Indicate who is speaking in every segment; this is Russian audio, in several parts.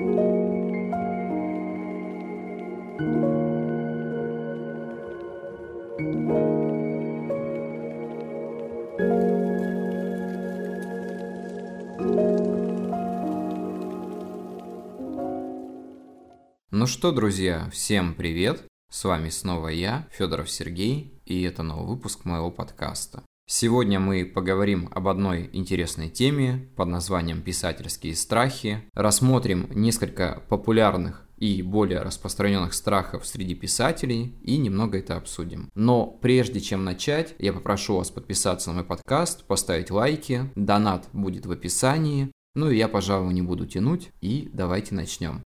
Speaker 1: Ну что, друзья, всем привет! С вами снова я, Федоров Сергей, и это новый выпуск моего подкаста. Сегодня мы поговорим об одной интересной теме под названием «Писательские страхи», рассмотрим несколько популярных и более распространенных страхов среди писателей и немного это обсудим. Но прежде чем начать, я попрошу вас подписаться на мой подкаст, поставить лайки, донат будет в описании, ну и я, пожалуй, не буду тянуть, и давайте начнем.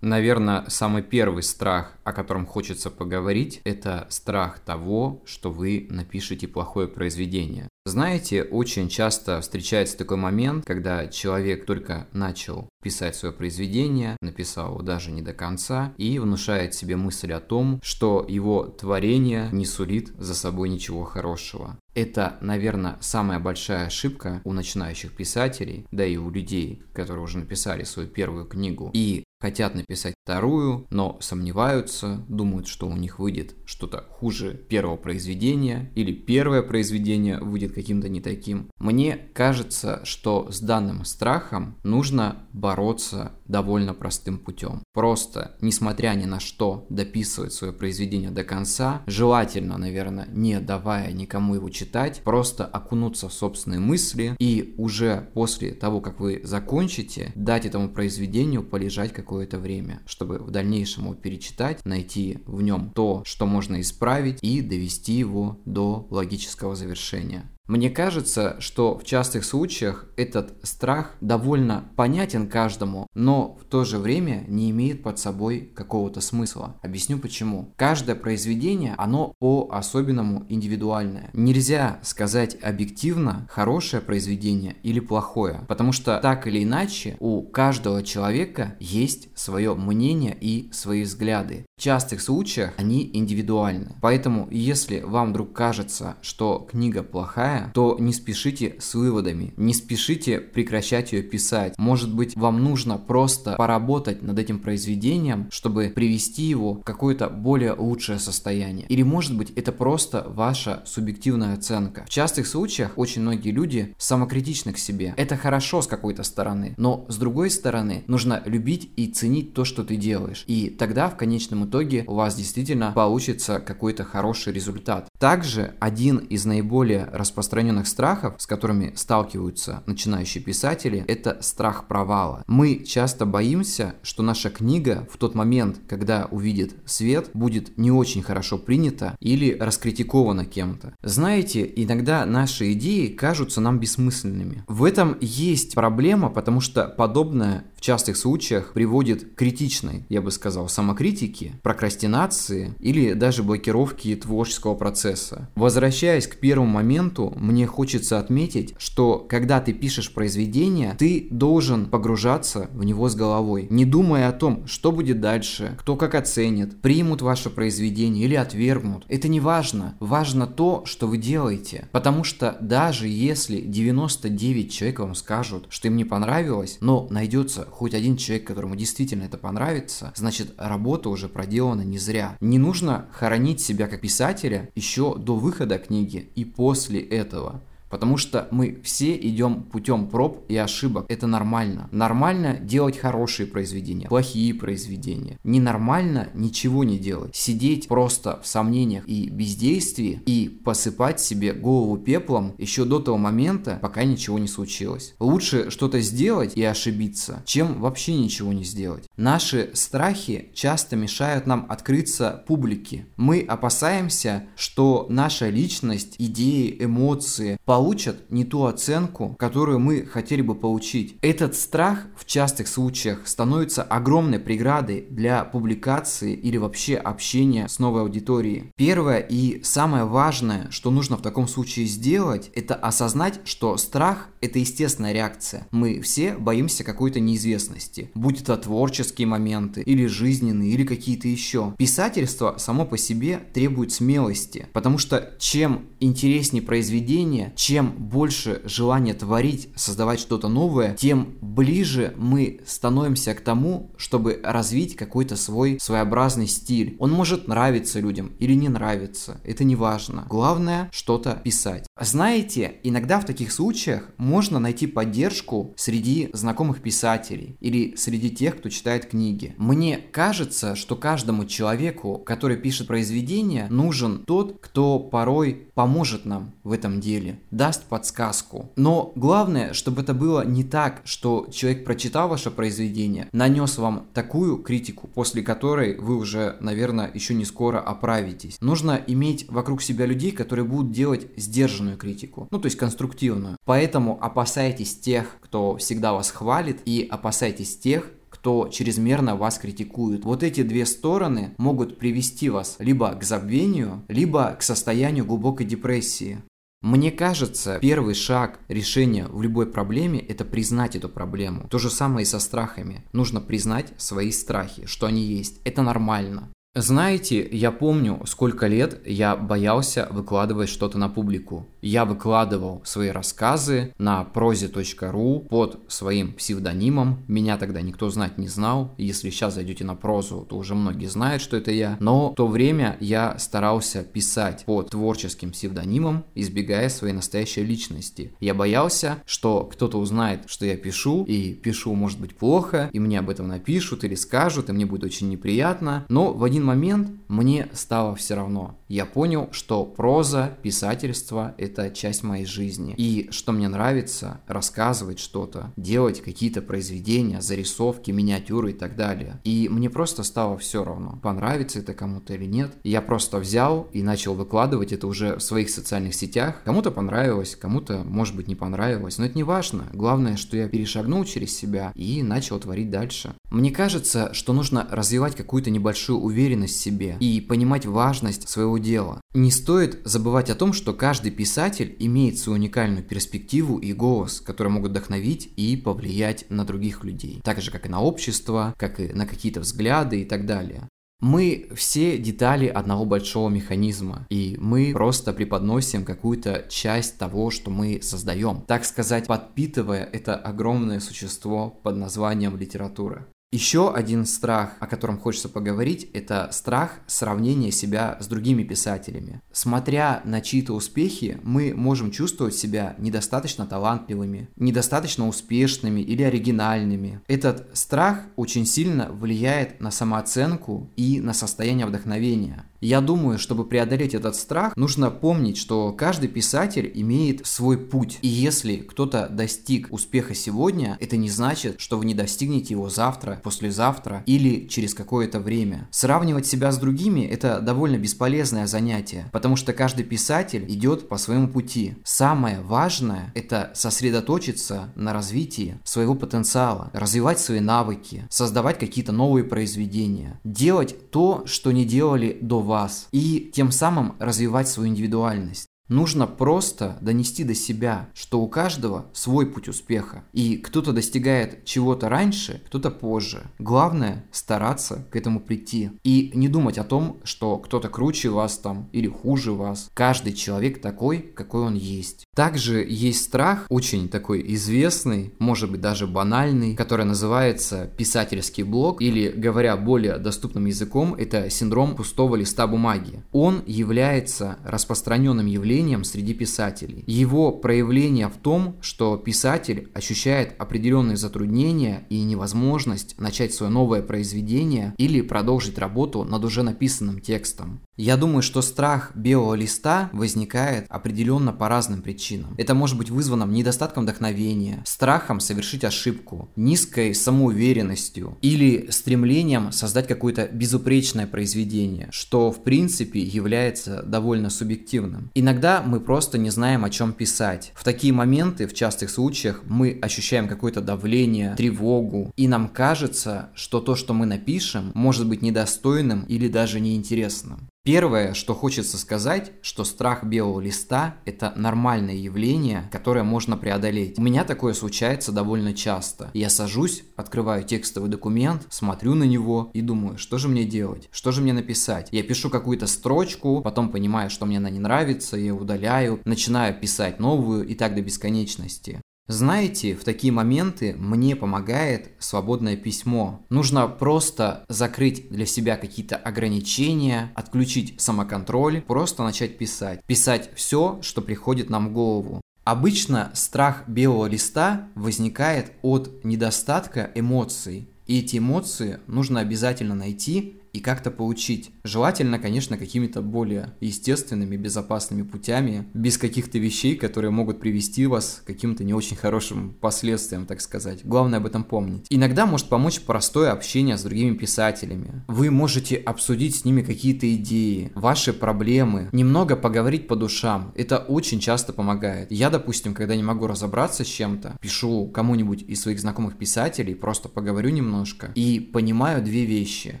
Speaker 1: Наверное, самый первый страх, о котором хочется поговорить, это страх того, что вы напишете плохое произведение. Знаете, очень часто встречается такой момент, когда человек только начал писать свое произведение, написал его даже не до конца, и внушает себе мысль о том, что его творение не сулит за собой ничего хорошего. Это, наверное, самая большая ошибка у начинающих писателей, да и у людей, которые уже написали свою первую книгу. И хотят написать вторую, но сомневаются, думают, что у них выйдет что-то хуже первого произведения, или первое произведение выйдет каким-то не таким. Мне кажется, что с данным страхом нужно бороться довольно простым путем. Просто, несмотря ни на что, дописывать свое произведение до конца, желательно, наверное, не давая никому его читать, просто окунуться в собственные мысли и уже после того, как вы закончите, дать этому произведению полежать какое-то время, чтобы в дальнейшем его перечитать, найти в нем то, что можно исправить и довести его до логического завершения. Мне кажется, что в частых случаях этот страх довольно понятен каждому, но в то же время не имеет под собой какого-то смысла. Объясню почему. Каждое произведение, оно по-особенному индивидуальное. Нельзя сказать объективно хорошее произведение или плохое, потому что так или иначе у каждого человека есть свое мнение и свои взгляды. В частых случаях они индивидуальны. Поэтому если вам вдруг кажется, что книга плохая, плохая, то не спешите с выводами, не спешите прекращать ее писать. Может быть, вам нужно просто поработать над этим произведением, чтобы привести его в какое-то более лучшее состояние. Или может быть, это просто ваша субъективная оценка. В частых случаях очень многие люди самокритичны к себе. Это хорошо с какой-то стороны, но с другой стороны нужно любить и ценить то, что ты делаешь. И тогда в конечном итоге у вас действительно получится какой-то хороший результат. Также один из наиболее распространенных распространенных страхов, с которыми сталкиваются начинающие писатели, это страх провала. Мы часто боимся, что наша книга в тот момент, когда увидит свет, будет не очень хорошо принята или раскритикована кем-то. Знаете, иногда наши идеи кажутся нам бессмысленными. В этом есть проблема, потому что подобное в частых случаях приводит к критичной, я бы сказал, самокритике, прокрастинации или даже блокировке творческого процесса. Возвращаясь к первому моменту, мне хочется отметить, что когда ты пишешь произведение, ты должен погружаться в него с головой, не думая о том, что будет дальше, кто как оценит, примут ваше произведение или отвергнут. Это не важно. Важно то, что вы делаете. Потому что даже если 99 человек вам скажут, что им не понравилось, но найдется хоть один человек, которому действительно это понравится, значит работа уже проделана не зря. Не нужно хоронить себя как писателя еще до выхода книги и после этого этого. Потому что мы все идем путем проб и ошибок. Это нормально. Нормально делать хорошие произведения, плохие произведения. Ненормально ничего не делать. Сидеть просто в сомнениях и бездействии и посыпать себе голову пеплом еще до того момента, пока ничего не случилось. Лучше что-то сделать и ошибиться, чем вообще ничего не сделать. Наши страхи часто мешают нам открыться публике. Мы опасаемся, что наша личность, идеи, эмоции, получат не ту оценку, которую мы хотели бы получить. Этот страх в частых случаях становится огромной преградой для публикации или вообще общения с новой аудиторией. Первое и самое важное, что нужно в таком случае сделать, это осознать, что страх – это естественная реакция. Мы все боимся какой-то неизвестности, будь это творческие моменты, или жизненные, или какие-то еще. Писательство само по себе требует смелости, потому что чем интереснее произведение, чем больше желания творить, создавать что-то новое, тем ближе мы становимся к тому, чтобы развить какой-то свой своеобразный стиль. Он может нравиться людям или не нравиться, это не важно. Главное что-то писать. Знаете, иногда в таких случаях можно найти поддержку среди знакомых писателей или среди тех, кто читает книги. Мне кажется, что каждому человеку, который пишет произведение, нужен тот, кто порой поможет нам в этом деле, даст подсказку. Но главное, чтобы это было не так, что человек прочитал ваше произведение, нанес вам такую критику, после которой вы уже, наверное, еще не скоро оправитесь. Нужно иметь вокруг себя людей, которые будут делать сдержанную критику, ну то есть конструктивную. Поэтому опасайтесь тех, кто всегда вас хвалит, и опасайтесь тех, кто чрезмерно вас критикует. Вот эти две стороны могут привести вас либо к забвению, либо к состоянию глубокой депрессии. Мне кажется, первый шаг решения в любой проблеме – это признать эту проблему. То же самое и со страхами. Нужно признать свои страхи, что они есть. Это нормально. Знаете, я помню, сколько лет я боялся выкладывать что-то на публику. Я выкладывал свои рассказы на прозе.ру под своим псевдонимом. Меня тогда никто знать не знал. Если сейчас зайдете на прозу, то уже многие знают, что это я. Но в то время я старался писать под творческим псевдонимом, избегая своей настоящей личности. Я боялся, что кто-то узнает, что я пишу, и пишу, может быть, плохо, и мне об этом напишут или скажут, и мне будет очень неприятно. Но в один момент мне стало все равно. Я понял, что проза, писательство – это часть моей жизни. И что мне нравится, рассказывать что-то, делать какие-то произведения, зарисовки, миниатюры и так далее. И мне просто стало все равно, понравится это кому-то или нет. Я просто взял и начал выкладывать это уже в своих социальных сетях. Кому-то понравилось, кому-то, может быть, не понравилось, но это не важно. Главное, что я перешагнул через себя и начал творить дальше. Мне кажется, что нужно развивать какую-то небольшую уверенность в себе и понимать важность своего дела. Не стоит забывать о том, что каждый писатель имеет свою уникальную перспективу и голос, которые могут вдохновить и повлиять на других людей, так же как и на общество, как и на какие-то взгляды и так далее. Мы все детали одного большого механизма, и мы просто преподносим какую-то часть того, что мы создаем, так сказать, подпитывая это огромное существо под названием литература. Еще один страх, о котором хочется поговорить, это страх сравнения себя с другими писателями. Смотря на чьи-то успехи, мы можем чувствовать себя недостаточно талантливыми, недостаточно успешными или оригинальными. Этот страх очень сильно влияет на самооценку и на состояние вдохновения. Я думаю, чтобы преодолеть этот страх, нужно помнить, что каждый писатель имеет свой путь. И если кто-то достиг успеха сегодня, это не значит, что вы не достигнете его завтра, послезавтра или через какое-то время. Сравнивать себя с другими – это довольно бесполезное занятие, потому что каждый писатель идет по своему пути. Самое важное – это сосредоточиться на развитии своего потенциала, развивать свои навыки, создавать какие-то новые произведения, делать то, что не делали до вас и тем самым развивать свою индивидуальность. Нужно просто донести до себя, что у каждого свой путь успеха. И кто-то достигает чего-то раньше, кто-то позже. Главное стараться к этому прийти. И не думать о том, что кто-то круче вас там или хуже вас. Каждый человек такой, какой он есть. Также есть страх, очень такой известный, может быть даже банальный, который называется писательский блок, или, говоря более доступным языком, это синдром пустого листа бумаги. Он является распространенным явлением среди писателей. Его проявление в том, что писатель ощущает определенные затруднения и невозможность начать свое новое произведение или продолжить работу над уже написанным текстом. Я думаю, что страх белого листа возникает определенно по разным причинам. Это может быть вызвано недостатком вдохновения, страхом совершить ошибку, низкой самоуверенностью или стремлением создать какое-то безупречное произведение, что в принципе является довольно субъективным. Иногда мы просто не знаем, о чем писать. В такие моменты, в частых случаях, мы ощущаем какое-то давление, тревогу, и нам кажется, что то, что мы напишем, может быть недостойным или даже неинтересным. Первое, что хочется сказать, что страх белого листа – это нормальное явление, которое можно преодолеть. У меня такое случается довольно часто. Я сажусь, открываю текстовый документ, смотрю на него и думаю, что же мне делать, что же мне написать. Я пишу какую-то строчку, потом понимаю, что мне она не нравится, я удаляю, начинаю писать новую и так до бесконечности. Знаете, в такие моменты мне помогает свободное письмо. Нужно просто закрыть для себя какие-то ограничения, отключить самоконтроль, просто начать писать. Писать все, что приходит нам в голову. Обычно страх белого листа возникает от недостатка эмоций. И эти эмоции нужно обязательно найти и как-то получить. Желательно, конечно, какими-то более естественными, безопасными путями, без каких-то вещей, которые могут привести вас к каким-то не очень хорошим последствиям, так сказать. Главное об этом помнить. Иногда может помочь простое общение с другими писателями. Вы можете обсудить с ними какие-то идеи, ваши проблемы, немного поговорить по душам. Это очень часто помогает. Я, допустим, когда не могу разобраться с чем-то, пишу кому-нибудь из своих знакомых писателей, просто поговорю немножко и понимаю две вещи.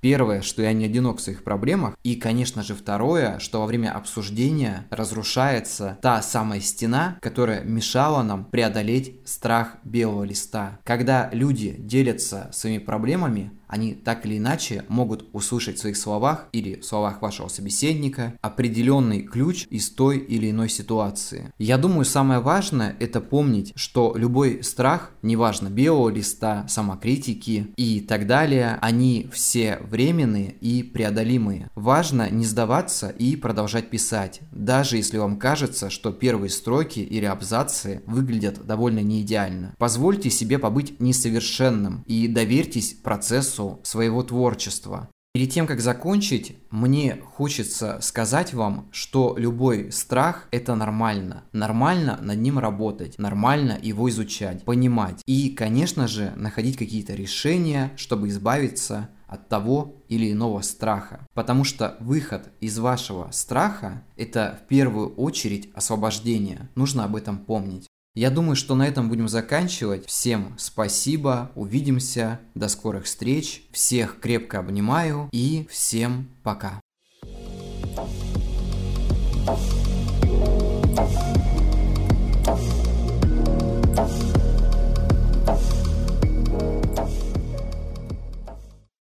Speaker 1: Первое, что я не одинок в своих проблемах. И, конечно же, второе, что во время обсуждения разрушается та самая стена, которая мешала нам преодолеть страх белого листа. Когда люди делятся своими проблемами, они так или иначе могут услышать в своих словах или в словах вашего собеседника определенный ключ из той или иной ситуации. Я думаю, самое важное это помнить, что любой страх, неважно белого листа, самокритики и так далее, они все временные и преодолимые. Важно не сдаваться и продолжать писать, даже если вам кажется, что первые строки или абзацы выглядят довольно неидеально. Позвольте себе побыть несовершенным и доверьтесь процессу процессу своего творчества. Перед тем, как закончить, мне хочется сказать вам, что любой страх – это нормально. Нормально над ним работать, нормально его изучать, понимать. И, конечно же, находить какие-то решения, чтобы избавиться от того или иного страха. Потому что выход из вашего страха – это в первую очередь освобождение. Нужно об этом помнить. Я думаю, что на этом будем заканчивать. Всем спасибо, увидимся, до скорых встреч, всех крепко обнимаю и всем пока.